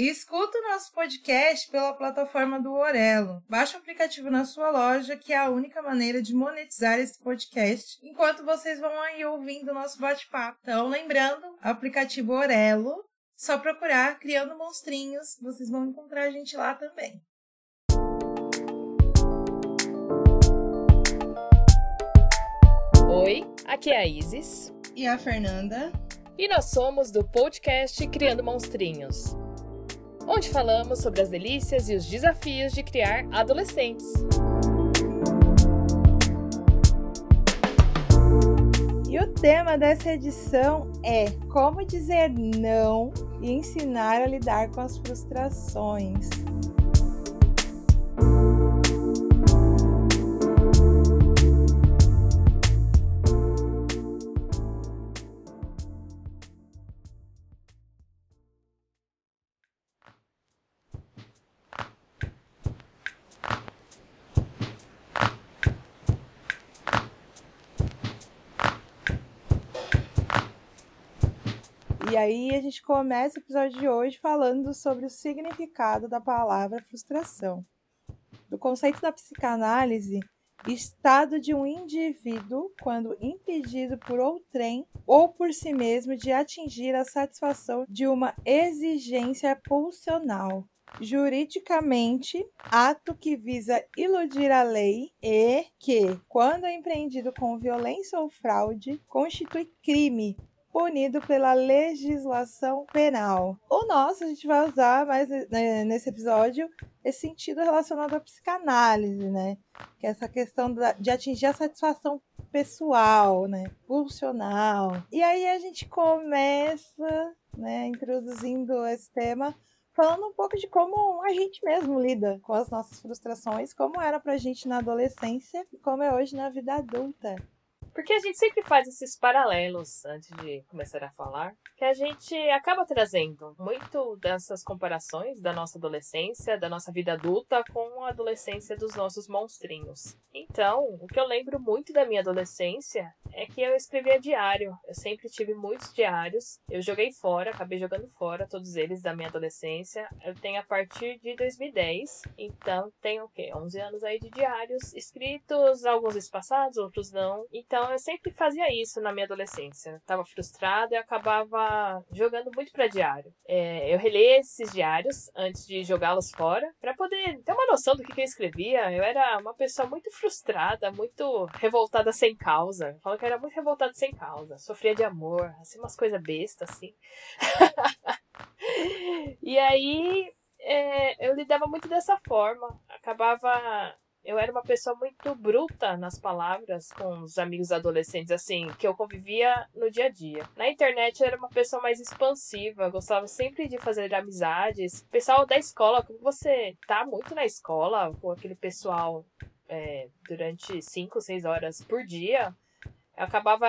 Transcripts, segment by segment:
E escuta o nosso podcast pela plataforma do Orelo. Baixe o aplicativo na sua loja, que é a única maneira de monetizar esse podcast, enquanto vocês vão aí ouvindo o nosso bate-papo. Então, lembrando, aplicativo Orelo, só procurar Criando Monstrinhos, vocês vão encontrar a gente lá também. Oi, aqui é a Isis. E a Fernanda. E nós somos do podcast Criando Monstrinhos, onde falamos sobre as delícias e os desafios de criar adolescentes. E o tema dessa edição é como dizer não e ensinar a lidar com as frustrações. Aí a gente começa o episódio de hoje falando sobre o significado da palavra frustração. Do conceito da psicanálise, estado de um indivíduo quando impedido por outrem ou por si mesmo de atingir a satisfação de uma exigência pulsional. Juridicamente, ato que visa iludir a lei e que, quando é empreendido com violência ou fraude, constitui crime punido pela legislação penal. O nosso a gente vai usar mais né, nesse episódio esse sentido relacionado à psicanálise, né? Que é essa questão de atingir a satisfação pessoal, né? Pulsional. E aí a gente começa, né, introduzindo esse tema falando um pouco de como a gente mesmo lida com as nossas frustrações, como era pra gente na adolescência e como é hoje na vida adulta. Porque a gente sempre faz esses paralelos antes de começar a falar, que a gente acaba trazendo muito dessas comparações da nossa adolescência, da nossa vida adulta com a adolescência dos nossos monstrinhos. Então, o que eu lembro muito da minha adolescência é que eu escrevia diário. Eu sempre tive muitos diários. Eu joguei fora, acabei jogando fora todos eles da minha adolescência. Eu tenho a partir de 2010, então tenho o quê? 11 anos aí de diários escritos, alguns espaçados, outros não. Então então eu sempre fazia isso na minha adolescência. Tava frustrada e acabava jogando muito para diário. É, eu relia esses diários antes de jogá-los fora para poder ter uma noção do que, que eu escrevia. Eu era uma pessoa muito frustrada, muito revoltada sem causa. Eu falo que eu era muito revoltada sem causa. Sofria de amor, assim, umas coisas bestas, assim. e aí é, eu lidava muito dessa forma. Acabava eu era uma pessoa muito bruta nas palavras com os amigos adolescentes, assim, que eu convivia no dia a dia. Na internet eu era uma pessoa mais expansiva, gostava sempre de fazer amizades. Pessoal da escola, como você tá muito na escola com aquele pessoal é, durante 5, 6 horas por dia, eu acabava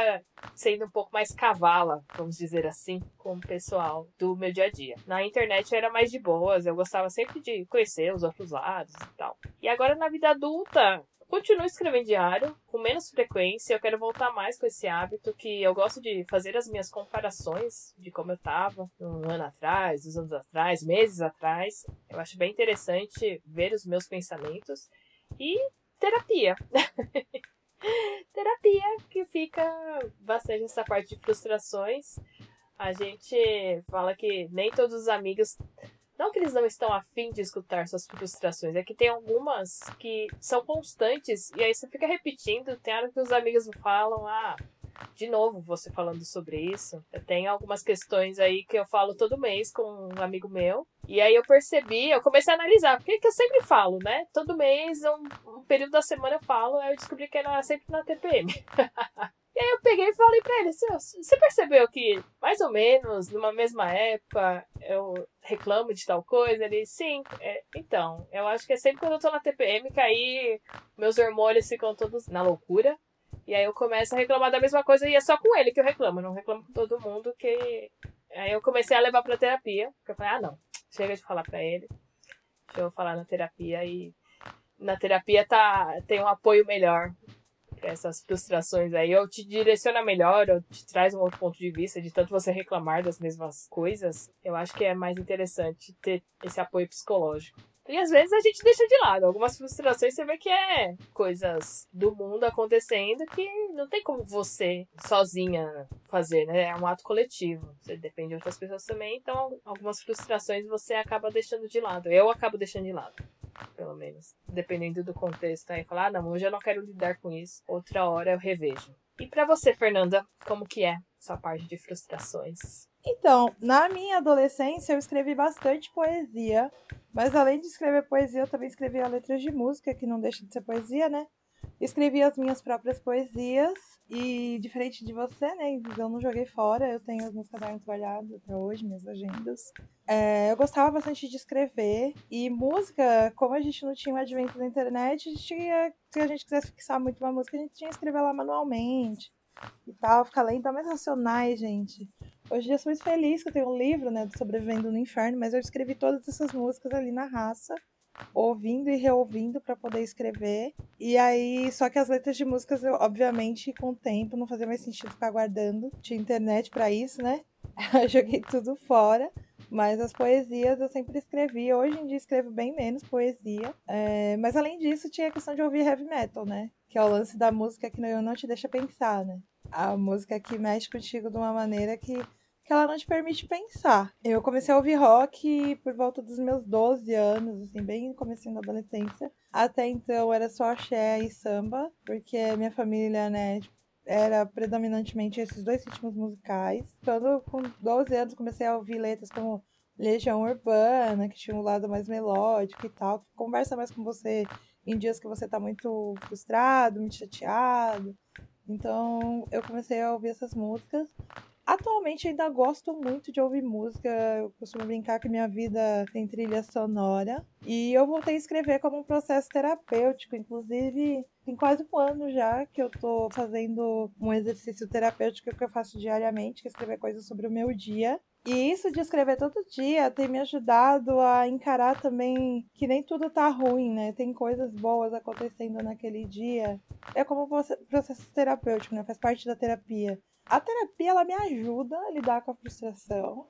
sendo um pouco mais cavala, vamos dizer assim, com o pessoal do meu dia a dia. Na internet eu era mais de boas, eu gostava sempre de conhecer os outros lados e tal. E agora na vida adulta, continuo escrevendo diário, com menos frequência. Eu quero voltar mais com esse hábito que eu gosto de fazer as minhas comparações de como eu estava um ano atrás, dois anos atrás, meses atrás. Eu acho bem interessante ver os meus pensamentos e terapia. terapia, que fica bastante essa parte de frustrações. A gente fala que nem todos os amigos. Não que eles não estão afim de escutar suas frustrações, é que tem algumas que são constantes e aí você fica repetindo. Tem hora que os amigos falam, ah, de novo você falando sobre isso. Eu tenho algumas questões aí que eu falo todo mês com um amigo meu. E aí eu percebi, eu comecei a analisar, porque que eu sempre falo, né? Todo mês, um, um período da semana eu falo, aí eu descobri que era sempre na TPM. E aí eu peguei e falei pra ele, você percebeu que mais ou menos numa mesma época eu reclamo de tal coisa? Ele, sim, é, então, eu acho que é sempre quando eu tô na TPM que aí meus hormônios ficam todos na loucura. E aí eu começo a reclamar da mesma coisa e é só com ele que eu reclamo, eu não reclamo com todo mundo que. Aí eu comecei a levar pra terapia, porque eu falei, ah não, chega de falar pra ele. Deixa eu falar na terapia e na terapia tá, tem um apoio melhor. essas frustrações aí, ou te direciona melhor, ou te traz um outro ponto de vista, de tanto você reclamar das mesmas coisas, eu acho que é mais interessante ter esse apoio psicológico. E às vezes a gente deixa de lado. Algumas frustrações você vê que é coisas do mundo acontecendo que não tem como você sozinha fazer, né? É um ato coletivo. Você depende de outras pessoas também, então algumas frustrações você acaba deixando de lado. Eu acabo deixando de lado pelo menos. Dependendo do contexto. Aí falar, ah, não, hoje eu não quero lidar com isso. Outra hora eu revejo. E para você, Fernanda, como que é sua parte de frustrações? Então, na minha adolescência eu escrevi bastante poesia, mas além de escrever poesia, eu também escrevia letras de música, que não deixa de ser poesia, né? Escrevi as minhas próprias poesias e, diferente de você, né? Eu não joguei fora, eu tenho os meus cadernos guardados até hoje, minhas agendas. É, eu gostava bastante de escrever e música, como a gente não tinha o advento da internet, a gente se a gente quisesse fixar muito uma música, a gente tinha que escrever lá manualmente e tal, ficar lendo mais racionais, gente. Hoje eu sou muito feliz que eu tenho um livro, né, do Sobrevivendo no Inferno, mas eu escrevi todas essas músicas ali na raça ouvindo e reouvindo para poder escrever. E aí, só que as letras de músicas, eu, obviamente, com o tempo não fazia mais sentido ficar guardando. Tinha internet para isso, né? Eu joguei tudo fora. Mas as poesias eu sempre escrevi. Hoje em dia escrevo bem menos poesia. É, mas além disso, tinha a questão de ouvir heavy metal, né? Que é o lance da música que não, não te deixa pensar, né? A música que mexe contigo de uma maneira que ela não te permite pensar. Eu comecei a ouvir rock por volta dos meus 12 anos, assim, bem comecinho da adolescência. Até então era só axé e samba, porque minha família, né, era predominantemente esses dois ritmos musicais. Quando com 12 anos comecei a ouvir letras como Legião Urbana, que tinha um lado mais melódico e tal, que conversa mais com você em dias que você tá muito frustrado, muito chateado. Então eu comecei a ouvir essas músicas. Atualmente ainda gosto muito de ouvir música. Eu costumo brincar que minha vida tem trilha sonora. E eu voltei a escrever como um processo terapêutico. Inclusive, tem quase um ano já que eu tô fazendo um exercício terapêutico que eu faço diariamente, que é escrever coisas sobre o meu dia. E isso de escrever todo dia tem me ajudado a encarar também que nem tudo tá ruim, né? Tem coisas boas acontecendo naquele dia. É como um processo terapêutico, né? Faz parte da terapia. A terapia, ela me ajuda a lidar com a frustração,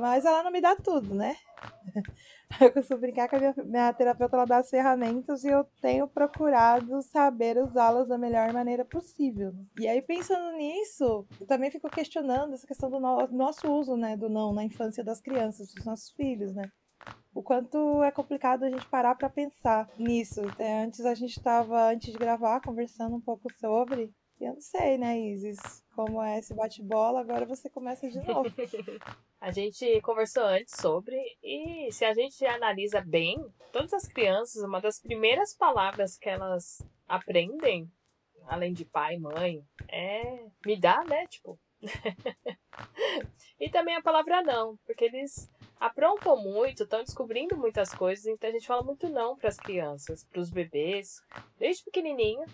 mas ela não me dá tudo, né? Eu costumo brincar que a minha, minha terapeuta ela dá as ferramentas e eu tenho procurado saber usá-las da melhor maneira possível. E aí, pensando nisso, eu também fico questionando essa questão do no, nosso uso né, do não na infância das crianças, dos nossos filhos, né? O quanto é complicado a gente parar para pensar nisso. É, antes a gente estava, antes de gravar, conversando um pouco sobre. Eu não sei, né, Isis, como é esse bate-bola, agora você começa de novo. a gente conversou antes sobre, e se a gente analisa bem, todas as crianças, uma das primeiras palavras que elas aprendem, além de pai e mãe, é me dá, né? Tipo. e também a palavra não, porque eles aprontam muito, estão descobrindo muitas coisas, então a gente fala muito não para as crianças, para os bebês, desde pequenininho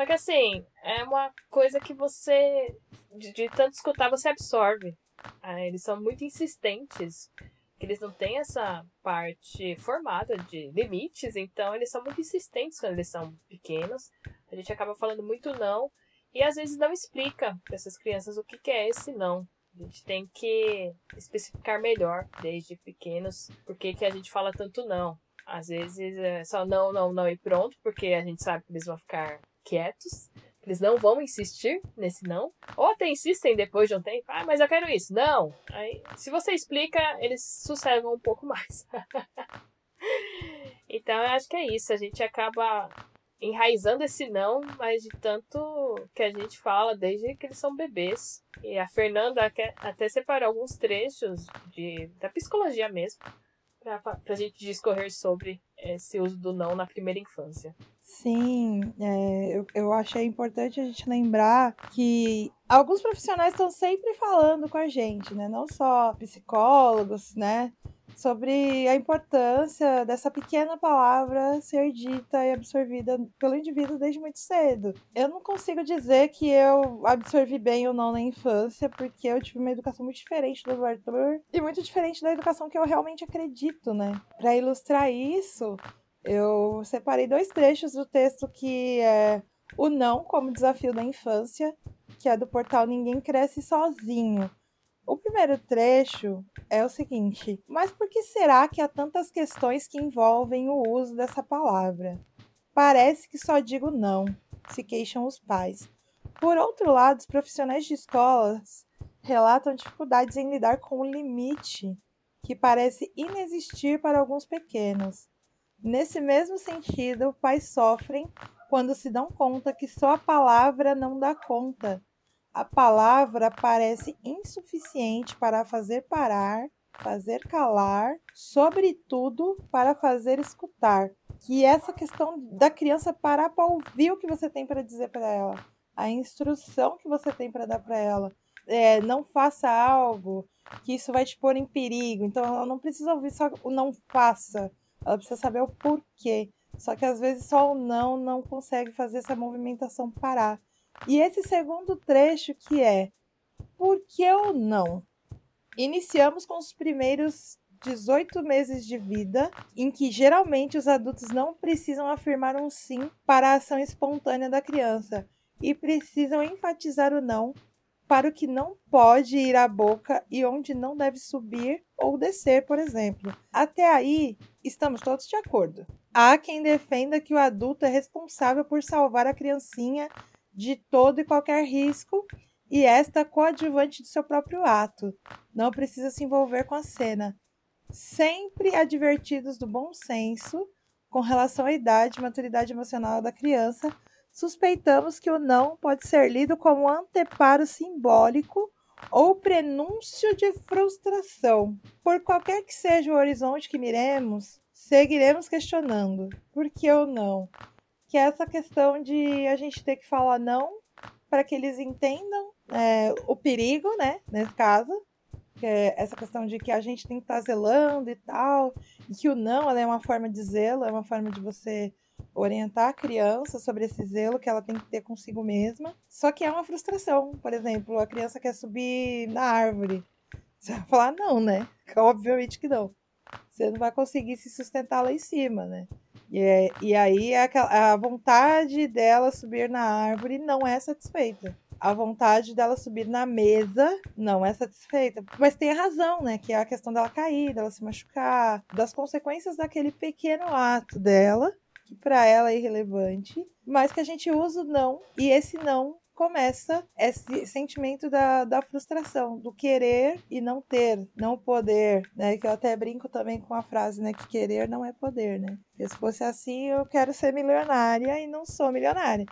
só que assim, é uma coisa que você, de, de tanto escutar, você absorve. Ah, eles são muito insistentes, que eles não têm essa parte formada de limites, então eles são muito insistentes quando eles são pequenos. A gente acaba falando muito não, e às vezes não explica para essas crianças o que, que é esse não. A gente tem que especificar melhor desde pequenos por que, que a gente fala tanto não. Às vezes é só não, não, não e pronto, porque a gente sabe que eles vão ficar quietos. Eles não vão insistir nesse não. Ou até insistem depois de um tempo. Ah, mas eu quero isso. Não. Aí, se você explica, eles sossegam um pouco mais. então, eu acho que é isso. A gente acaba enraizando esse não, mas de tanto que a gente fala desde que eles são bebês. E a Fernanda até separou alguns trechos de, da psicologia mesmo para a gente discorrer sobre esse uso do não na primeira infância. Sim, é, eu, eu achei importante a gente lembrar que alguns profissionais estão sempre falando com a gente, né? Não só psicólogos, né? Sobre a importância dessa pequena palavra ser dita e absorvida pelo indivíduo desde muito cedo. Eu não consigo dizer que eu absorvi bem ou não na infância, porque eu tive uma educação muito diferente do Arthur e muito diferente da educação que eu realmente acredito, né? Para ilustrar isso, eu separei dois trechos do texto que é o não como desafio da infância, que é do portal Ninguém Cresce Sozinho. O primeiro trecho é o seguinte: Mas por que será que há tantas questões que envolvem o uso dessa palavra? Parece que só digo não, se queixam os pais. Por outro lado, os profissionais de escolas relatam dificuldades em lidar com o limite, que parece inexistir para alguns pequenos. Nesse mesmo sentido, pais sofrem quando se dão conta que só a palavra não dá conta. A palavra parece insuficiente para fazer parar, fazer calar, sobretudo para fazer escutar. Que essa questão da criança parar para ouvir o que você tem para dizer para ela, a instrução que você tem para dar para ela. É, não faça algo que isso vai te pôr em perigo. Então ela não precisa ouvir só o não faça, ela precisa saber o porquê. Só que às vezes só o não não consegue fazer essa movimentação parar. E esse segundo trecho que é Por que o não? Iniciamos com os primeiros 18 meses de vida, em que geralmente os adultos não precisam afirmar um sim para a ação espontânea da criança e precisam enfatizar o não para o que não pode ir à boca e onde não deve subir ou descer, por exemplo. Até aí, estamos todos de acordo. Há quem defenda que o adulto é responsável por salvar a criancinha de todo e qualquer risco e esta coadjuvante do seu próprio ato. Não precisa se envolver com a cena. Sempre advertidos do bom senso com relação à idade e maturidade emocional da criança, suspeitamos que o não pode ser lido como anteparo simbólico ou prenúncio de frustração. Por qualquer que seja o horizonte que miremos, seguiremos questionando por que ou não. Que é essa questão de a gente ter que falar não para que eles entendam é, o perigo, né? Nesse caso, que é essa questão de que a gente tem que estar zelando e tal, e que o não é uma forma de zelo, é uma forma de você orientar a criança sobre esse zelo que ela tem que ter consigo mesma. Só que é uma frustração. Por exemplo, a criança quer subir na árvore. Você vai falar não, né? Obviamente que não. Você não vai conseguir se sustentar lá em cima, né? E, é, e aí é a, vontade dela subir na árvore não é satisfeita a vontade dela subir na mesa não é satisfeita. Mas tem a razão, né? Que é a questão dela cair, dela se machucar, das consequências daquele pequeno ato dela que para ela é irrelevante, mas que a gente usa o não e esse não começa esse sentimento da, da frustração, do querer e não ter, não poder, né? Que eu até brinco também com a frase, né? Que querer não é poder, né? Porque se fosse assim, eu quero ser milionária e não sou milionária.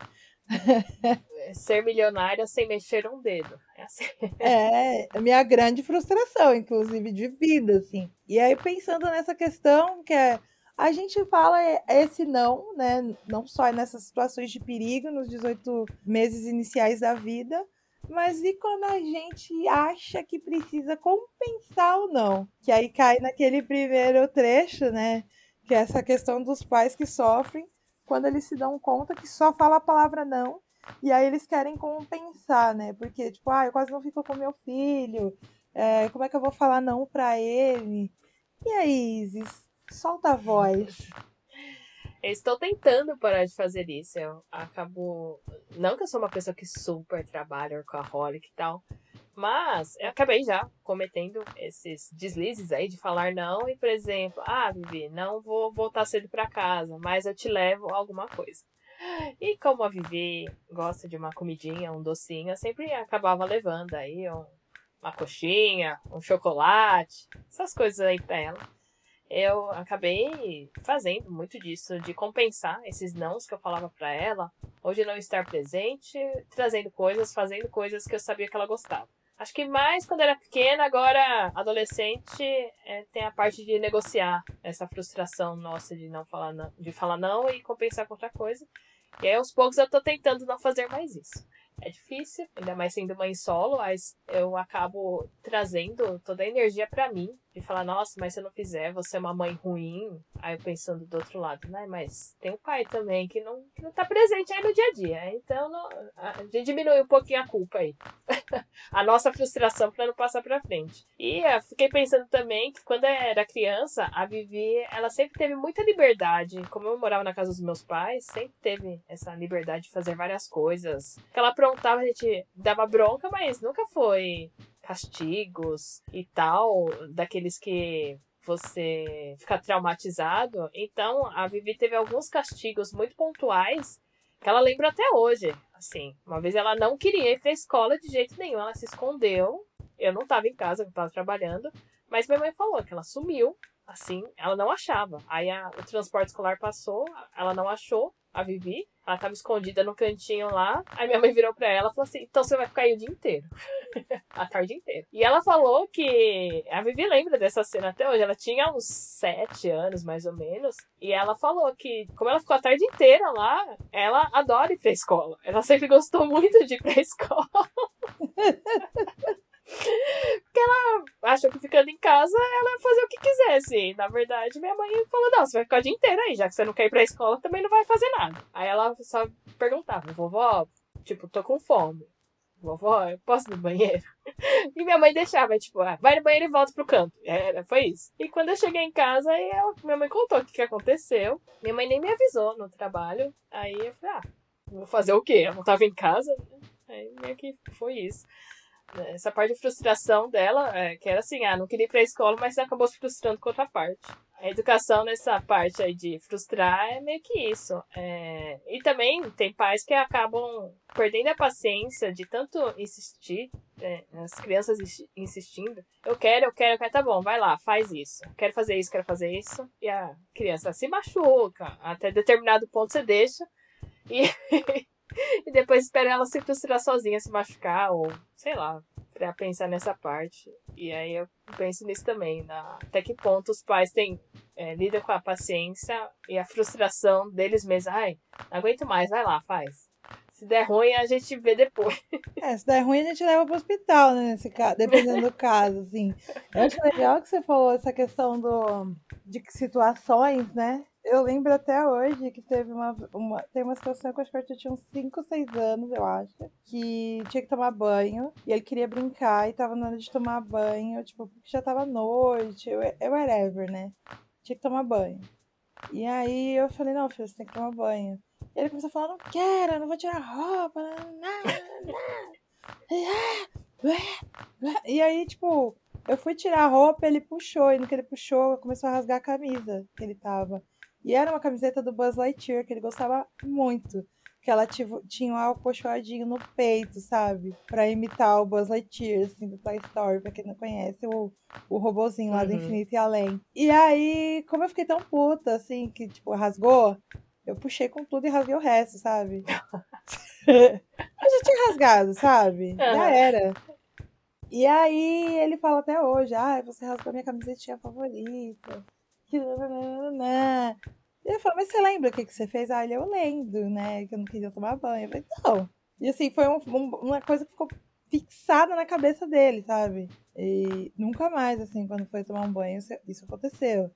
ser milionária sem mexer um dedo. É, assim. é a minha grande frustração, inclusive de vida, assim. E aí, pensando nessa questão que é a gente fala esse não, né? Não só nessas situações de perigo, nos 18 meses iniciais da vida, mas e quando a gente acha que precisa compensar ou não? Que aí cai naquele primeiro trecho, né? Que é essa questão dos pais que sofrem quando eles se dão conta que só fala a palavra não. E aí eles querem compensar, né? Porque, tipo, ah, eu quase não fico com meu filho. É, como é que eu vou falar não pra ele? E aí, Isis? Solta a voz. Eu estou tentando parar de fazer isso. Eu acabo. Não que eu sou uma pessoa que super trabalha, workaholic e tal. Mas eu acabei já cometendo esses deslizes aí de falar não. E, por exemplo, ah, Vivi, não vou voltar cedo para casa, mas eu te levo alguma coisa. E como a Vivi gosta de uma comidinha, um docinho, eu sempre acabava levando aí um, uma coxinha, um chocolate, essas coisas aí pra ela eu acabei fazendo muito disso, de compensar esses nãos que eu falava para ela, hoje não estar presente, trazendo coisas, fazendo coisas que eu sabia que ela gostava. Acho que mais quando era pequena, agora adolescente, é, tem a parte de negociar essa frustração nossa de não falar não, de falar não e compensar com outra coisa. E aí aos poucos eu tô tentando não fazer mais isso. É difícil, ainda mais sendo mãe solo, mas eu acabo trazendo toda a energia para mim de falar, nossa, mas se eu não fizer, você é uma mãe ruim. Aí eu pensando do outro lado, né? Mas tem o pai também que não, que não tá presente aí no dia a dia. Então não, a gente diminui um pouquinho a culpa aí. a nossa frustração para não passar pra frente. E eu fiquei pensando também que quando eu era criança, a Vivi, ela sempre teve muita liberdade. Como eu morava na casa dos meus pais, sempre teve essa liberdade de fazer várias coisas. Que ela aprontava, a gente dava bronca, mas nunca foi castigos e tal, daqueles que você fica traumatizado. Então, a Vivi teve alguns castigos muito pontuais que ela lembra até hoje. Assim, uma vez ela não queria ir pra escola de jeito nenhum, ela se escondeu. Eu não estava em casa, eu estava trabalhando, mas minha mãe falou que ela sumiu, assim, ela não achava. Aí a, o transporte escolar passou, ela não achou a Vivi, ela estava escondida no cantinho lá. Aí minha mãe virou pra ela e falou assim: então você vai ficar aí o dia inteiro. a tarde inteira. E ela falou que. A Vivi lembra dessa cena até hoje. Ela tinha uns sete anos, mais ou menos. E ela falou que, como ela ficou a tarde inteira lá, ela adora ir pra escola. Ela sempre gostou muito de ir pra escola. Porque ela achou que ficando em casa ela ia fazer o que quisesse. Na verdade, minha mãe falou: não, você vai ficar o dia inteiro aí, já que você não quer ir pra escola, também não vai fazer nada. Aí ela só perguntava: vovó, tipo, tô com fome vovó, eu posso ir no banheiro? E minha mãe deixava, tipo, ah, vai no banheiro e volta pro canto. Era, foi isso. E quando eu cheguei em casa, aí eu, minha mãe contou o que, que aconteceu. Minha mãe nem me avisou no trabalho. Aí eu falei, ah, vou fazer o quê? Eu não tava em casa. Né? Aí meio que foi isso. Essa parte de frustração dela, é, que era assim, ah, não queria ir pra escola, mas acabou se frustrando com outra parte. A educação nessa parte aí de frustrar é meio que isso. É... E também tem pais que acabam perdendo a paciência de tanto insistir, é, as crianças insistindo. Eu quero, eu quero, eu quero, tá bom, vai lá, faz isso. Quero fazer isso, quero fazer isso. E a criança se machuca. Até determinado ponto você deixa. E, e depois espera ela se frustrar sozinha, se machucar, ou sei lá, para pensar nessa parte. E aí eu penso nisso também, na, até que ponto os pais têm, é, lidam com a paciência e a frustração deles mesmos. Ai, não aguento mais, vai lá, faz. Se der ruim, a gente vê depois. É, se der ruim, a gente leva pro hospital, né? Nesse caso, dependendo do caso, assim. Eu acho legal que você falou essa questão do, de situações, né? Eu lembro até hoje que teve uma, uma, tem uma situação que eu acho que eu tinha uns 5, 6 anos, eu acho, que tinha que tomar banho, e ele queria brincar e tava na hora de tomar banho, tipo, porque já tava noite, eu, whatever, né? Tinha que tomar banho. E aí eu falei, não, filho, você tem que tomar banho. E ele começou a falar, não quero, não vou tirar roupa, não, não. E aí, tipo, eu fui tirar a roupa, ele puxou, e no que ele puxou, começou a rasgar a camisa que ele tava. E era uma camiseta do Buzz Lightyear, que ele gostava muito. Que ela tinha um alcochoadinho no peito, sabe? Pra imitar o Buzz Lightyear, assim, do Toy Story, pra quem não conhece, o, o robozinho lá uhum. do Infinito e Além. E aí, como eu fiquei tão puta, assim, que, tipo, rasgou, eu puxei com tudo e rasguei o resto, sabe? eu já tinha rasgado, sabe? Já era. E aí ele fala até hoje, ah, você rasgou minha camisetinha favorita que. E eu falo, mas você lembra o que, que você fez? Ah, ele, eu lembro, né? Que eu não queria tomar banho. Eu falei, não. E assim, foi um, uma coisa que ficou fixada na cabeça dele, sabe? E nunca mais, assim, quando foi tomar um banho, isso aconteceu.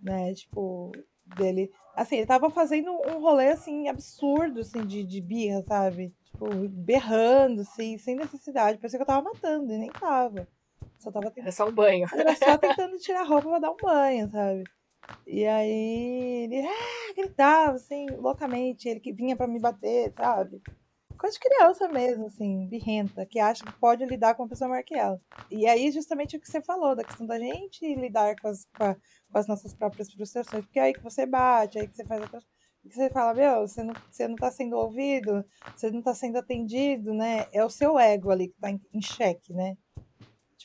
Né? Tipo, dele. Assim, ele tava fazendo um rolê, assim, absurdo, assim, de, de birra, sabe? Tipo, berrando, assim, sem necessidade. Parecia que eu tava matando, e nem tava. Só tava tentando... Era só um banho. Era só tentando tirar a roupa pra dar um banho, sabe? E aí ele ah, gritava, assim, loucamente, ele que vinha para me bater, sabe? Coisa de criança mesmo, assim, birrenta, que acha que pode lidar com uma pessoa maior que ela. E aí, justamente o que você falou, da questão da gente lidar com as, com, a, com as nossas próprias frustrações, porque é aí que você bate, é aí que você faz outras que você fala, meu, você não, você não tá sendo ouvido, você não tá sendo atendido, né? É o seu ego ali que tá em, em xeque, né?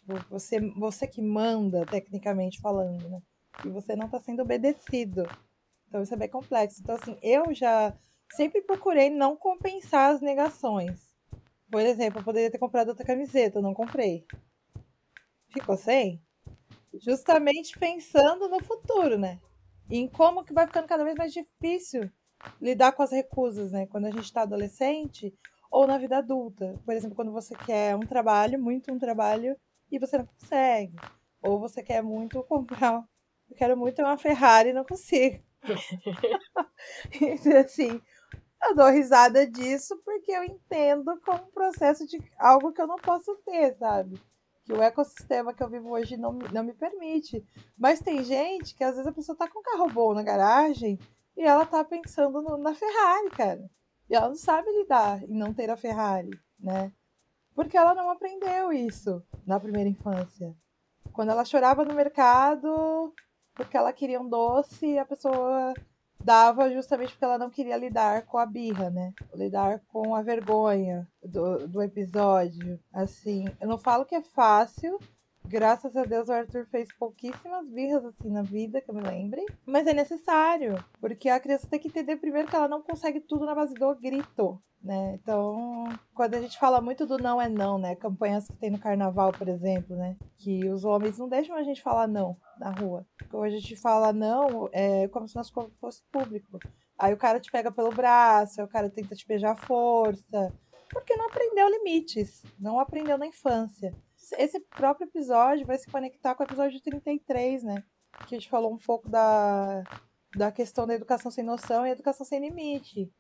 Tipo, você, você que manda, tecnicamente falando, né? E você não está sendo obedecido. Então isso é bem complexo. Então, assim, eu já sempre procurei não compensar as negações. Por exemplo, eu poderia ter comprado outra camiseta, não comprei. Ficou sem? Justamente pensando no futuro, né? Em como que vai ficando cada vez mais difícil lidar com as recusas, né? Quando a gente está adolescente ou na vida adulta. Por exemplo, quando você quer um trabalho, muito um trabalho, e você não consegue. Ou você quer muito comprar. Eu quero muito ter uma Ferrari e não consigo. então, assim, eu dou risada disso porque eu entendo como um processo de algo que eu não posso ter, sabe? Que o ecossistema que eu vivo hoje não, não me permite. Mas tem gente que às vezes a pessoa tá com um carro bom na garagem e ela tá pensando no, na Ferrari, cara. E ela não sabe lidar em não ter a Ferrari, né? Porque ela não aprendeu isso na primeira infância. Quando ela chorava no mercado porque ela queria um doce, a pessoa dava justamente porque ela não queria lidar com a birra, né? Lidar com a vergonha do, do episódio. Assim, eu não falo que é fácil. Graças a Deus o Arthur fez pouquíssimas birras assim na vida, que eu me lembre. Mas é necessário. Porque a criança tem que entender primeiro que ela não consegue tudo na base do grito. Né? Então, quando a gente fala muito do não é não, né? Campanhas que tem no carnaval, por exemplo, né? Que os homens não deixam a gente falar não na rua. Quando a gente fala não, é como se nosso corpo fosse público. Aí o cara te pega pelo braço, aí o cara tenta te beijar à força. Porque não aprendeu limites, não aprendeu na infância. Esse próprio episódio vai se conectar com o episódio 33, né? Que a gente falou um pouco da, da questão da educação sem noção e educação sem limite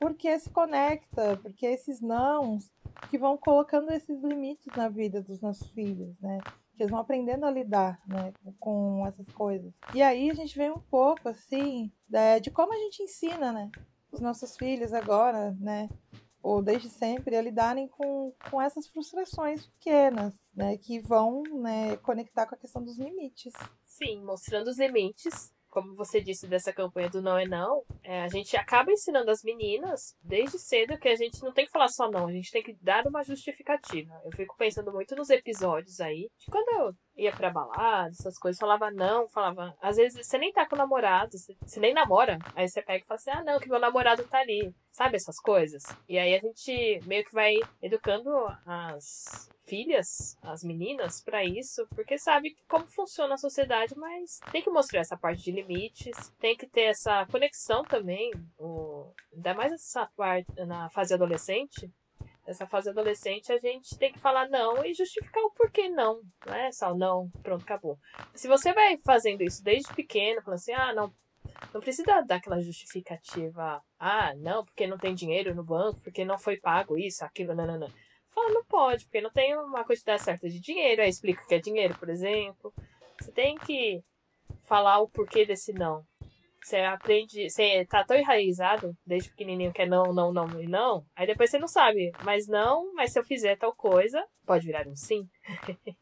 porque se conecta, porque esses nãos que vão colocando esses limites na vida dos nossos filhos, né? Que eles vão aprendendo a lidar, né, com essas coisas. E aí a gente vê um pouco, assim, de, de como a gente ensina, né, os nossos filhos agora, né, ou desde sempre, a lidarem com, com essas frustrações pequenas, né, que vão, né, conectar com a questão dos limites. Sim, mostrando os limites como você disse dessa campanha do não é não, é, a gente acaba ensinando as meninas desde cedo que a gente não tem que falar só não, a gente tem que dar uma justificativa. Eu fico pensando muito nos episódios aí, de quando eu ia pra balada, essas coisas, falava não, falava. Às vezes você nem tá com o namorado, você, nem namora, aí você pega e fala assim: ah, não, que meu namorado tá ali. Sabe essas coisas? E aí a gente meio que vai educando as filhas, as meninas, para isso, porque sabe como funciona a sociedade, mas tem que mostrar essa parte de limites, tem que ter essa conexão também, o, ainda mais essa parte na fase adolescente. Nessa fase adolescente, a gente tem que falar não e justificar o porquê não. Não é só não, pronto, acabou. Se você vai fazendo isso desde pequeno, falando assim, ah, não, não precisa dar aquela justificativa. Ah, não, porque não tem dinheiro no banco, porque não foi pago isso, aquilo, não. Fala, não pode, porque não tem uma quantidade certa de dinheiro. Aí explica o que é dinheiro, por exemplo. Você tem que falar o porquê desse não. Você aprende, você tá tão enraizado desde pequenininho que é não, não, não e não. Aí depois você não sabe, mas não, mas se eu fizer tal coisa, pode virar um sim.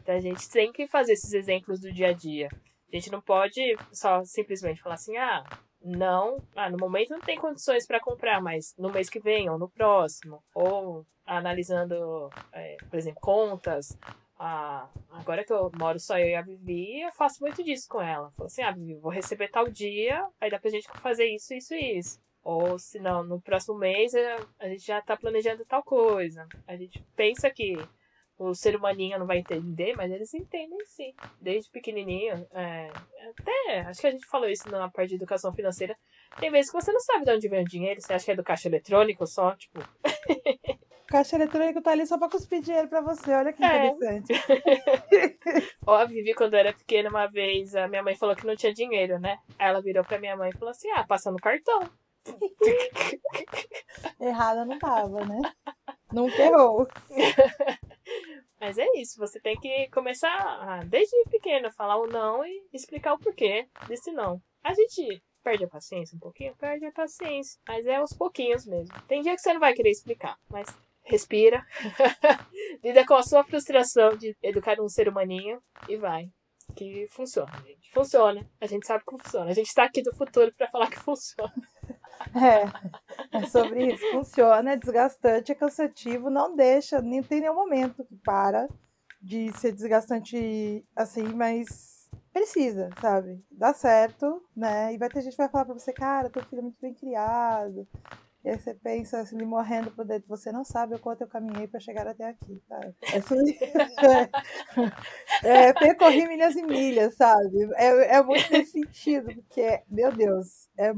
então a gente tem que fazer esses exemplos do dia a dia. A gente não pode só simplesmente falar assim, ah, não, ah, no momento não tem condições para comprar, mas no mês que vem ou no próximo, ou analisando, é, por exemplo, contas. Ah, agora que eu moro só eu e a Vivi, eu faço muito disso com ela. Falo assim, ah, Vivi, vou receber tal dia, aí dá pra gente fazer isso, isso e isso. Ou se não, no próximo mês a gente já tá planejando tal coisa. A gente pensa que o ser humaninho não vai entender, mas eles entendem sim. Desde pequenininho. É, até, acho que a gente falou isso na parte de educação financeira. Tem vezes que você não sabe de onde vem o dinheiro, você acha que é do caixa eletrônico só, tipo. Caixa eletrônico tá ali só pra cuspir dinheiro pra você, olha que é. interessante. Ó, a Vivi, quando eu era pequena, uma vez, a minha mãe falou que não tinha dinheiro, né? Aí ela virou pra minha mãe e falou assim: ah, passa no cartão. Errada não tava, né? Nunca errou. Mas é isso, você tem que começar a, desde pequeno, falar o não e explicar o porquê desse não. A gente perde a paciência um pouquinho, perde a paciência, mas é aos pouquinhos mesmo. Tem dia que você não vai querer explicar, mas respira, lida com a sua frustração de educar um ser humaninho e vai. Que funciona, gente. Funciona. A gente sabe que funciona. A gente tá aqui do futuro para falar que funciona. É, é sobre isso. Funciona, é desgastante, é cansativo, não deixa, nem tem nenhum momento que para de ser desgastante assim, mas precisa, sabe? Dá certo, né? E vai ter gente que vai falar pra você, cara, teu filho é muito bem criado, e aí você pensa assim, me morrendo por dentro, você não sabe o quanto eu caminhei para chegar até aqui, sabe? É, é, percorri milhas e milhas, sabe? É, é muito nesse sentido, porque, meu Deus, é,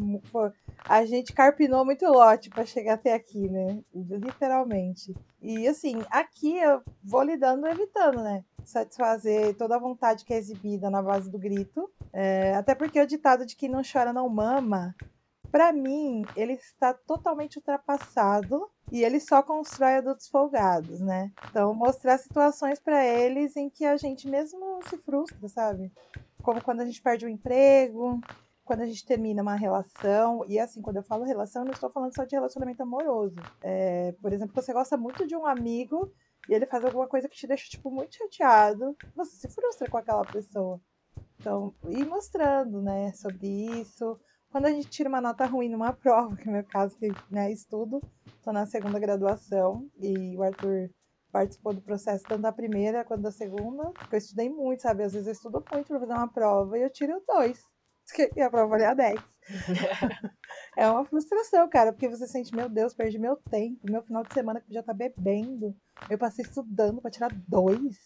a gente carpinou muito lote para chegar até aqui, né? Literalmente. E assim, aqui eu vou lidando evitando, né? satisfazer toda a vontade que é exibida na base do grito. É, até porque o ditado de que não chora não mama, para mim, ele está totalmente ultrapassado e ele só constrói adultos folgados, né? Então, mostrar situações para eles em que a gente mesmo se frustra, sabe? Como quando a gente perde o um emprego, quando a gente termina uma relação, e assim, quando eu falo relação, eu não estou falando só de relacionamento amoroso. É, por exemplo, você gosta muito de um amigo e ele faz alguma coisa que te deixa, tipo, muito chateado, você se frustra com aquela pessoa. Então, ir mostrando, né, sobre isso. Quando a gente tira uma nota ruim numa prova, que no meu caso, que né, estudo, estou na segunda graduação, e o Arthur participou do processo tanto da primeira quanto da segunda, porque eu estudei muito, sabe? Às vezes eu estudo muito para fazer uma prova e eu tiro dois. E a prova valia 10. é uma frustração, cara, porque você sente, meu Deus, perdi meu tempo, meu final de semana que podia estar bebendo. Eu passei estudando para tirar dois.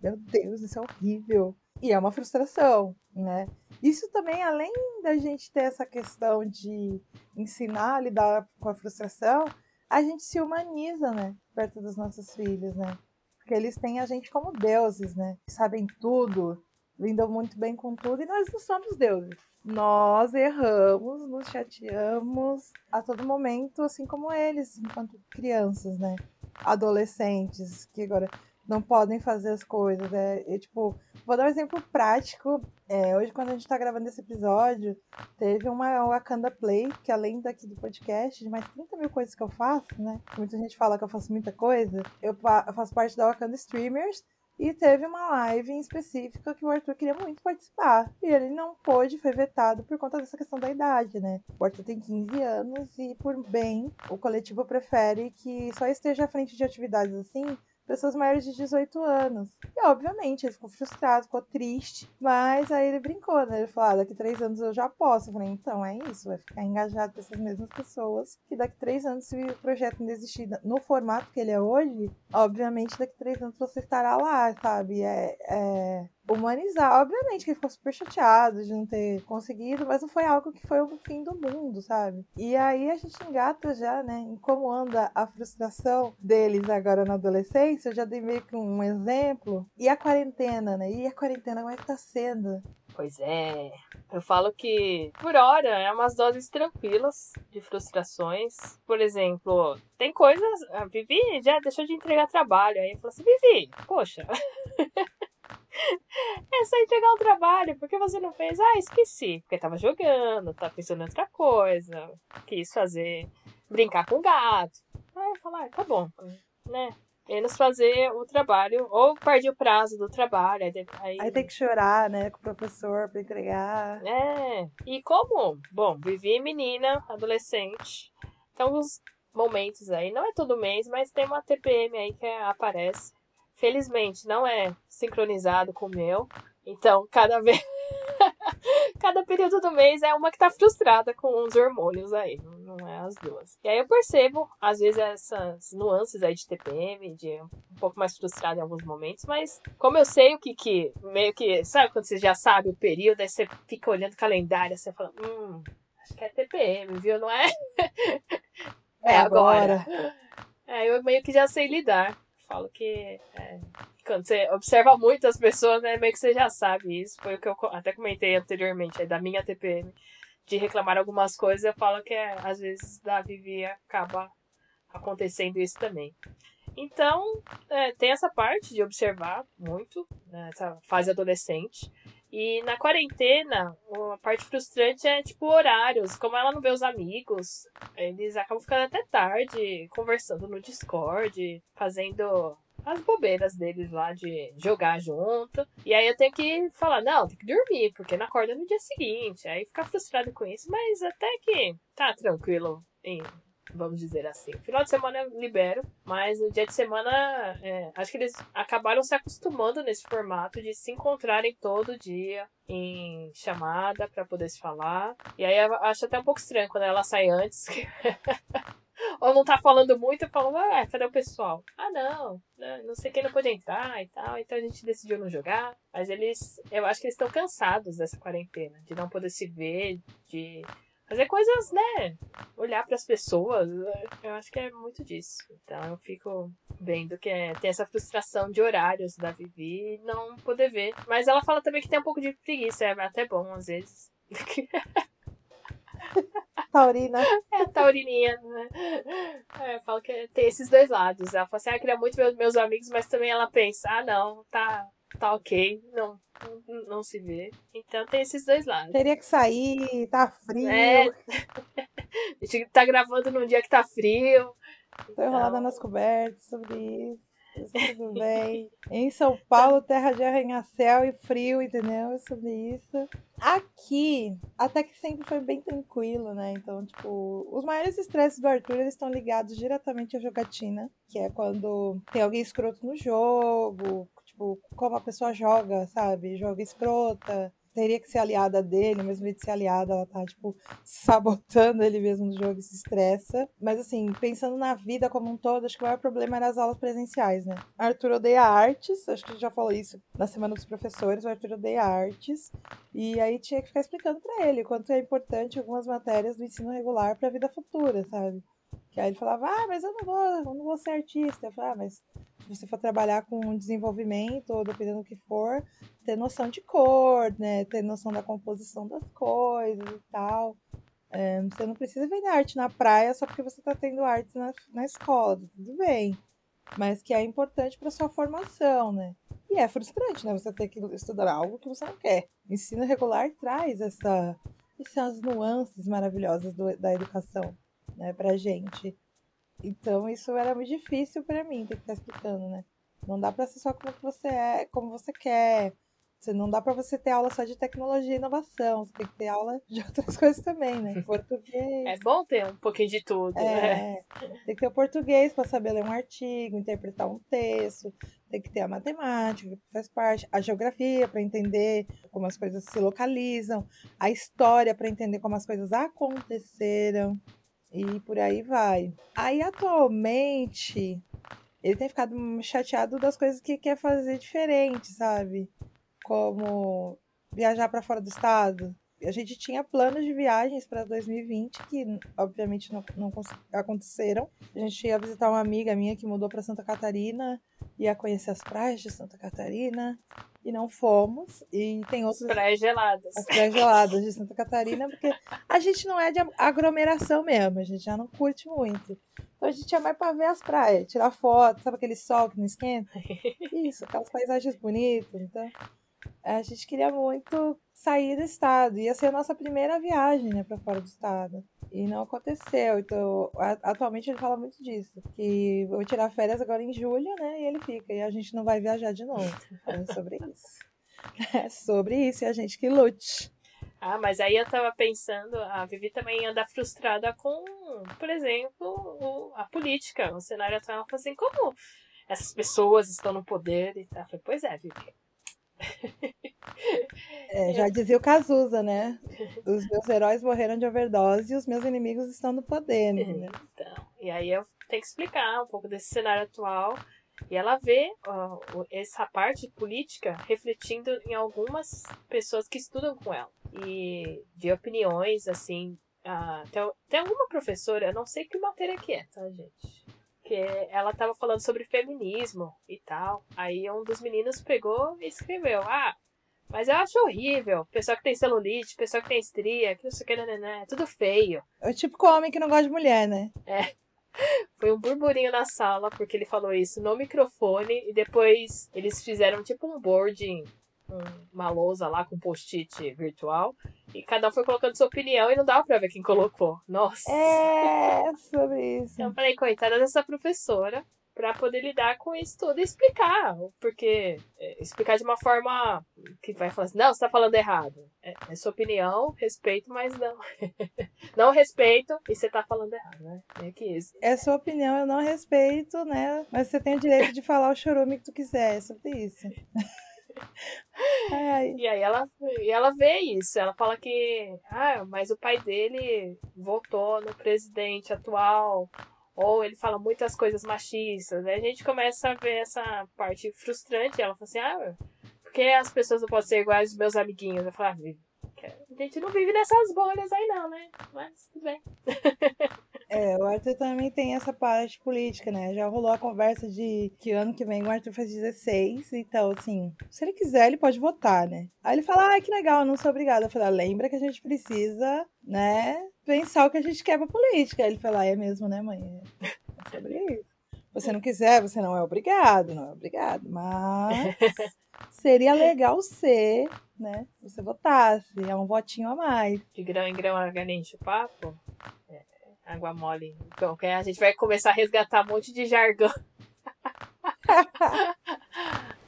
Meu Deus, isso é horrível. E é uma frustração, né? Isso também, além da gente ter essa questão de ensinar a lidar com a frustração, a gente se humaniza, né? Perto dos nossos filhos, né? Porque eles têm a gente como deuses, né? Sabem tudo, lidam muito bem com tudo, e nós não somos deuses. Nós erramos, nos chateamos a todo momento, assim como eles, enquanto crianças, né? Adolescentes, que agora não podem fazer as coisas. É, é tipo, vou dar um exemplo prático. É, hoje, quando a gente está gravando esse episódio, teve uma Wakanda Play, que além daqui do podcast, de mais 30 mil coisas que eu faço, né? Muita gente fala que eu faço muita coisa. Eu, eu faço parte da Wakanda Streamers. E teve uma live em específica que o Arthur queria muito participar. E ele não pôde, foi vetado por conta dessa questão da idade, né? O Arthur tem 15 anos e, por bem, o coletivo prefere que só esteja à frente de atividades assim pessoas maiores de 18 anos. E obviamente ele ficou frustrado, ficou triste, mas aí ele brincou, né? Ele falou: ah, daqui três anos eu já posso. Eu falei: então é isso, vai ficar engajado com essas mesmas pessoas. Que daqui três anos, se o projeto não existir no formato que ele é hoje, obviamente daqui três anos você estará lá, sabe? É, é humanizar. Obviamente que ele ficou super chateado de não ter conseguido, mas não foi algo que foi o fim do mundo, sabe? E aí a gente engata já, né, em como anda a frustração deles agora na adolescência. Eu já dei meio que um exemplo. E a quarentena, né? E a quarentena, como é que tá sendo? Pois é. Eu falo que, por hora, é umas doses tranquilas de frustrações. Por exemplo, tem coisas. A Vivi já deixou de entregar trabalho. Aí eu falo assim: Vivi, poxa. É só entregar um trabalho. Por que você não fez? Ah, esqueci. Porque tava jogando, tava pensando em outra coisa. Quis fazer. brincar com o gato. Aí eu falo, ah, tá bom. Né? Menos fazer o trabalho. Ou perdi o prazo do trabalho. Aí, aí... aí tem que chorar, né? Com o professor pra entregar. É. E como? Bom, vivi menina, adolescente. Então, os momentos aí. Não é todo mês, mas tem uma TPM aí que aparece Felizmente, não é sincronizado com o meu. Então, cada vez. cada período do mês é uma que tá frustrada com os hormônios aí, não é as duas. E aí eu percebo, às vezes, essas nuances aí de TPM, de um pouco mais frustrada em alguns momentos, mas como eu sei o que que, meio que, sabe quando você já sabe o período, aí você fica olhando o calendário, você fala, hum, acho que é TPM, viu, não é? é, agora. É, eu meio que já sei lidar falo que é, quando você observa muito as pessoas, né, meio que você já sabe isso. Foi o que eu até comentei anteriormente, da minha TPM, de reclamar algumas coisas. Eu falo que é, às vezes da Vivi acaba acontecendo isso também. Então, é, tem essa parte de observar muito, né, essa fase adolescente. E na quarentena, a parte frustrante é tipo horários. Como ela não vê os amigos, eles acabam ficando até tarde conversando no Discord, fazendo as bobeiras deles lá de jogar junto. E aí eu tenho que falar, não, tem que dormir, porque não acorda no dia seguinte. Aí ficar frustrado com isso, mas até que tá tranquilo em vamos dizer assim. Final de semana eu libero, mas no dia de semana é, acho que eles acabaram se acostumando nesse formato de se encontrarem todo dia em chamada para poder se falar. E aí eu acho até um pouco estranho quando ela sai antes. Ou não tá falando muito e fala, ah, cadê o pessoal? Ah, não, né, não sei quem não pode entrar e tal. Então a gente decidiu não jogar. Mas eles, eu acho que eles estão cansados dessa quarentena, de não poder se ver, de Fazer coisas, né? Olhar para as pessoas. Eu acho que é muito disso. Então eu fico vendo que é, tem essa frustração de horários da Vivi e não poder ver. Mas ela fala também que tem um pouco de preguiça, é até bom às vezes. Taurina. É, taurininha, né? É, eu falo que tem esses dois lados. Ela fala assim, ah, queria muito ver meus amigos, mas também ela pensa, ah, não, tá, tá ok, não, não, não se vê. Então tem esses dois lados. Teria que sair, tá frio. É. A gente tá gravando num dia que tá frio. Tô enrolada então... nas cobertas sobre isso tudo bem. Em São Paulo, terra de arranha-céu e frio, entendeu? É sobre isso. Aqui, até que sempre foi bem tranquilo, né? Então, tipo, os maiores estresses do Arthur, eles estão ligados diretamente à jogatina, que é quando tem alguém escroto no jogo, tipo, como a pessoa joga, sabe? Joga escrota, teria que ser aliada dele, mesmo de ser aliada, ela tá, tipo, sabotando ele mesmo no jogo e se estressa. Mas, assim, pensando na vida como um todo, acho que o maior problema era as aulas presenciais, né? Arthur odeia artes, acho que a gente já falou isso na Semana dos Professores, o Arthur odeia artes. E aí tinha que ficar explicando para ele quanto é importante algumas matérias do ensino regular para a vida futura, sabe? Que aí ele falava, ah, mas eu não vou, eu não vou ser artista. Eu falava, ah, mas você for trabalhar com desenvolvimento, ou dependendo do que for, ter noção de cor, né? Ter noção da composição das coisas e tal. É, você não precisa vender arte na praia só porque você está tendo arte na, na escola, tá tudo bem. Mas que é importante para sua formação, né? E é frustrante, né? Você ter que estudar algo que você não quer. ensino regular traz essa, essas nuances maravilhosas do, da educação, né, pra gente. Então isso era muito difícil para mim ter que estar explicando, né? Não dá para ser só como você é, como você quer. Você não dá para você ter aula só de tecnologia e inovação. Você tem que ter aula de outras coisas também, né? Português. É bom ter um pouquinho de tudo. É, né? Tem que ter o português para saber ler um artigo, interpretar um texto. Tem que ter a matemática, que faz parte, a geografia para entender como as coisas se localizam, a história para entender como as coisas aconteceram. E por aí vai. Aí atualmente ele tem ficado chateado das coisas que quer fazer diferente, sabe? Como viajar para fora do estado. A gente tinha planos de viagens para 2020 que, obviamente, não, não aconteceram. A gente ia visitar uma amiga minha que mudou para Santa Catarina, ia conhecer as praias de Santa Catarina e não fomos. E tem outras. As praias geladas. As praias geladas de Santa Catarina, porque a gente não é de aglomeração mesmo, a gente já não curte muito. Então a gente ia mais para ver as praias, tirar foto, sabe aquele sol que não esquenta? Isso, aquelas paisagens bonitas. Então, a gente queria muito sair do estado. Ia ser a nossa primeira viagem, né, para fora do estado. E não aconteceu. Então, atualmente ele fala muito disso. Que vou tirar férias agora em julho, né? E ele fica. E a gente não vai viajar de novo. Falando sobre isso. É sobre isso, e a gente que lute. Ah, mas aí eu tava pensando, a Vivi também anda frustrada com, por exemplo, a política, o cenário atual, assim, como essas pessoas estão no poder e tal. falei, pois é, Vivi. É, já dizia o Cazuza, né? Os meus heróis morreram de overdose e os meus inimigos estão no poder, né? Então, e aí eu tenho que explicar um pouco desse cenário atual. E ela vê ó, essa parte política refletindo em algumas pessoas que estudam com ela. E de opiniões, assim. Ah, tem, tem alguma professora, eu não sei que matéria que é, tá, gente? Que ela tava falando sobre feminismo e tal. Aí um dos meninos pegou e escreveu: Ah, mas eu acho horrível. Pessoa que tem celulite, pessoa que tem estria, que não sei o que, né, né, né, é tudo feio. É o típico homem que não gosta de mulher, né? É. Foi um burburinho na sala, porque ele falou isso no microfone, e depois eles fizeram tipo um boarding uma lousa lá com post-it virtual. E cada um foi colocando sua opinião e não dava pra ver quem colocou. Nossa! É, sobre isso. Então eu falei, coitada dessa professora, pra poder lidar com isso tudo e explicar. Porque é, explicar de uma forma que vai falar assim, não, você tá falando errado. É, é sua opinião, respeito, mas não. não respeito e você tá falando errado, né? É que isso. É sua opinião, eu não respeito, né? Mas você tem o direito de falar o chorume que tu quiser, é sobre isso. Ai. E aí ela, e ela vê isso, ela fala que, ah, mas o pai dele votou no presidente atual, ou ele fala muitas coisas machistas. Aí a gente começa a ver essa parte frustrante. Ela fala assim, ah, porque as pessoas não podem ser iguais aos meus amiguinhos? Eu falo, ah, gente não vive nessas bolhas aí, não, né? Mas tudo bem. É, o Arthur também tem essa parte política, né? Já rolou a conversa de que ano que vem o Arthur faz 16, então, assim, se ele quiser, ele pode votar, né? Aí ele fala, ah, que legal, não sou obrigada. Eu falei, ah, lembra que a gente precisa, né, pensar o que a gente quer pra política. Aí ele fala, ah, é mesmo, né, mãe? É sobre isso. Se você não quiser, você não é obrigado, não é obrigado, mas seria legal ser, né, você votasse, é um votinho a mais. De grão em grão a galinha enche o papo. É, água mole. Então, a gente vai começar a resgatar um monte de jargão.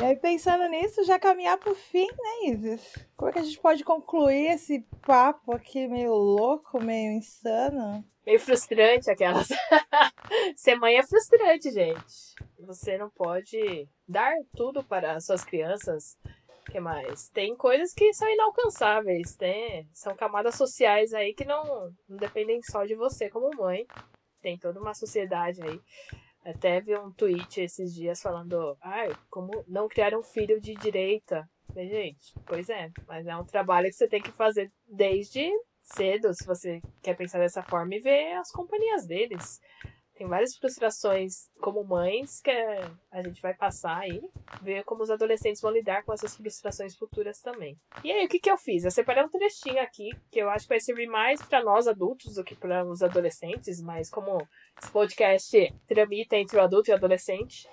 E aí, pensando nisso, já caminhar pro fim, né, Isis? Como é que a gente pode concluir esse papo aqui meio louco, meio insano? Meio frustrante aquelas. Ser mãe é frustrante, gente. Você não pode dar tudo para suas crianças. O que mais? Tem coisas que são inalcançáveis, tem, são camadas sociais aí que não, não dependem só de você como mãe. Tem toda uma sociedade aí. Até vi um tweet esses dias falando, ai, como não criar um filho de direita. Mas, gente, pois é, mas é um trabalho que você tem que fazer desde cedo, se você quer pensar dessa forma, e ver as companhias deles. Tem várias frustrações como mães que a gente vai passar aí, ver como os adolescentes vão lidar com essas frustrações futuras também. E aí, o que, que eu fiz? Eu separei um trechinho aqui, que eu acho que vai servir mais para nós adultos do que para os adolescentes, mas como esse podcast tramita entre o adulto e o adolescente,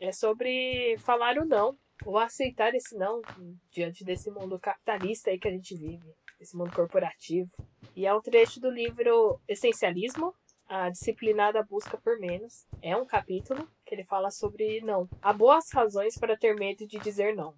é sobre falar o não, ou aceitar esse não diante desse mundo capitalista aí que a gente vive, esse mundo corporativo. E é um trecho do livro Essencialismo, a disciplinada busca por menos. É um capítulo que ele fala sobre não. Há boas razões para ter medo de dizer não.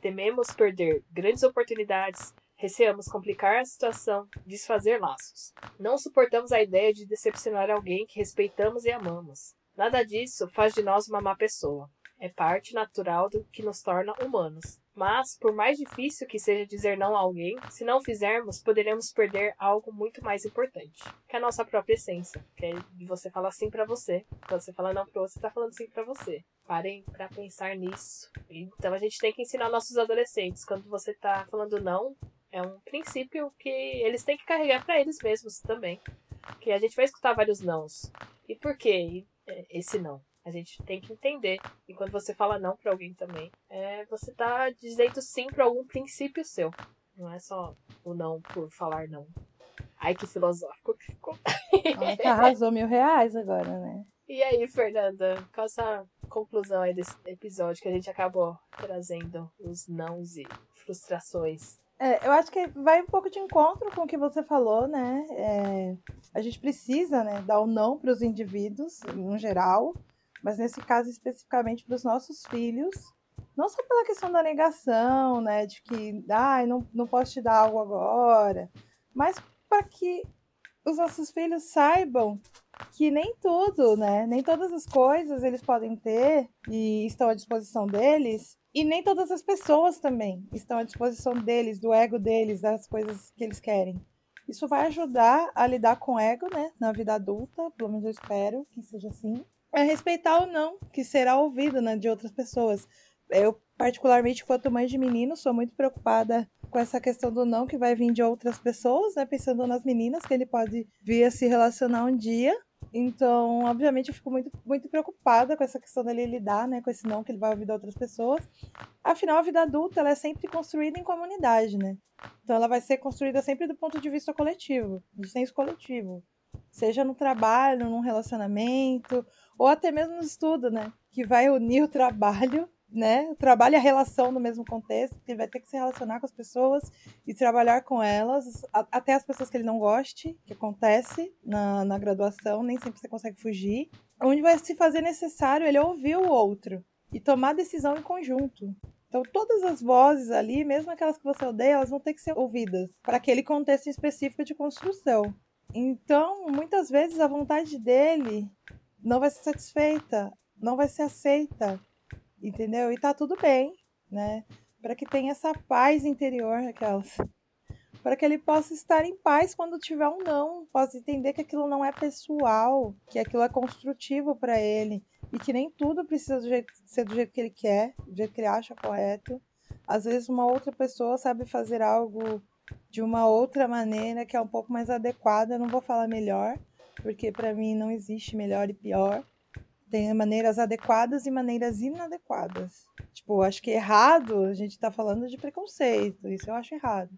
Tememos perder grandes oportunidades, receamos complicar a situação, desfazer laços. Não suportamos a ideia de decepcionar alguém que respeitamos e amamos. Nada disso faz de nós uma má pessoa. É parte natural do que nos torna humanos. Mas, por mais difícil que seja dizer não a alguém, se não fizermos, poderemos perder algo muito mais importante, que é a nossa própria essência, que é você falar sim para você. Quando você fala não para você, tá falando sim para você. Parem para pensar nisso. Então a gente tem que ensinar nossos adolescentes, quando você tá falando não, é um princípio que eles têm que carregar para eles mesmos também. Que a gente vai escutar vários nãos. E por que esse não? A gente tem que entender. E quando você fala não para alguém também, é, você tá dizendo sim para algum princípio seu. Não é só o não por falar não. Ai, que filosófico que ficou. Nossa, arrasou mil reais agora, né? E aí, Fernanda, qual a sua conclusão aí desse episódio que a gente acabou trazendo os nãos e frustrações? É, eu acho que vai um pouco de encontro com o que você falou, né? É, a gente precisa né, dar o um não para os indivíduos, em geral, mas nesse caso especificamente para os nossos filhos, não só pela questão da negação, né, de que, ah, não, não posso te dar algo agora, mas para que os nossos filhos saibam que nem tudo, né, nem todas as coisas eles podem ter e estão à disposição deles, e nem todas as pessoas também estão à disposição deles, do ego deles, das coisas que eles querem. Isso vai ajudar a lidar com o ego, né, na vida adulta, pelo menos eu espero que seja assim é respeitar ou não, que será ouvido né, de outras pessoas. Eu, particularmente, quanto mãe de menino, sou muito preocupada com essa questão do não que vai vir de outras pessoas, né? Pensando nas meninas que ele pode vir a se relacionar um dia. Então, obviamente, eu fico muito, muito preocupada com essa questão dele lidar, né? Com esse não que ele vai ouvir de outras pessoas. Afinal, a vida adulta, ela é sempre construída em comunidade, né? Então, ela vai ser construída sempre do ponto de vista coletivo, de senso coletivo. Seja no trabalho, num relacionamento, ou até mesmo no estudo, né? Que vai unir o trabalho, né? O trabalho e a relação no mesmo contexto, que vai ter que se relacionar com as pessoas e trabalhar com elas, até as pessoas que ele não goste, que acontece na, na graduação, nem sempre você consegue fugir. Onde vai se fazer necessário ele ouvir o outro e tomar decisão em conjunto. Então, todas as vozes ali, mesmo aquelas que você odeia, elas vão ter que ser ouvidas para aquele contexto específico de construção. Então, muitas vezes a vontade dele não vai ser satisfeita, não vai ser aceita, entendeu? E tá tudo bem, né? Para que tenha essa paz interior, aquelas. Para que ele possa estar em paz quando tiver um não, possa entender que aquilo não é pessoal, que aquilo é construtivo para ele e que nem tudo precisa do jeito, ser do jeito que ele quer, do jeito que ele acha correto. às vezes uma outra pessoa sabe fazer algo de uma outra maneira que é um pouco mais adequada. Eu não vou falar melhor, porque para mim não existe melhor e pior. Tem maneiras adequadas e maneiras inadequadas. Tipo, acho que errado, a gente está falando de preconceito, isso eu acho errado.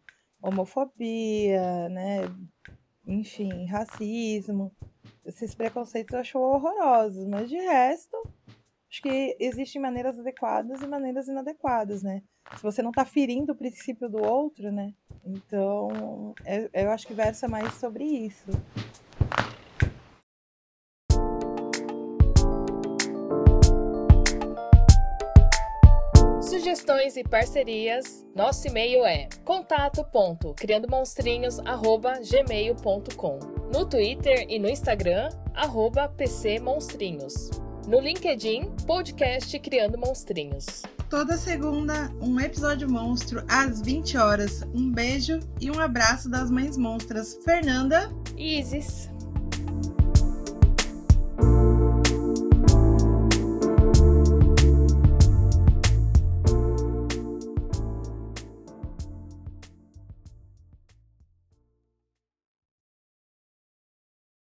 Homofobia, né? Enfim, racismo. Esses preconceitos eu acho horrorosos, mas de resto, acho que existem maneiras adequadas e maneiras inadequadas, né? Se você não está ferindo o princípio do outro, né? Então, eu, eu acho que versa mais sobre isso. Sugestões e parcerias, nosso e-mail é contato.criandomonstrinhos@gmail.com. No Twitter e no Instagram, arroba PCMonstrinhos. No LinkedIn, podcast Criando Monstrinhos. Toda segunda, um episódio monstro às 20 horas. Um beijo e um abraço das mães monstras, Fernanda e Isis.